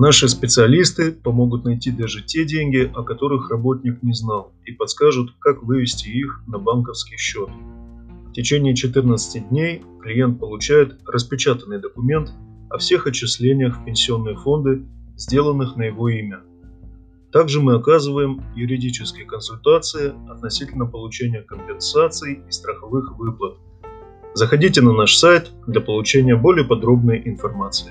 Наши специалисты помогут найти даже те деньги, о которых работник не знал, и подскажут, как вывести их на банковский счет. В течение 14 дней клиент получает распечатанный документ о всех отчислениях в пенсионные фонды, сделанных на его имя. Также мы оказываем юридические консультации относительно получения компенсаций и страховых выплат. Заходите на наш сайт для получения более подробной информации.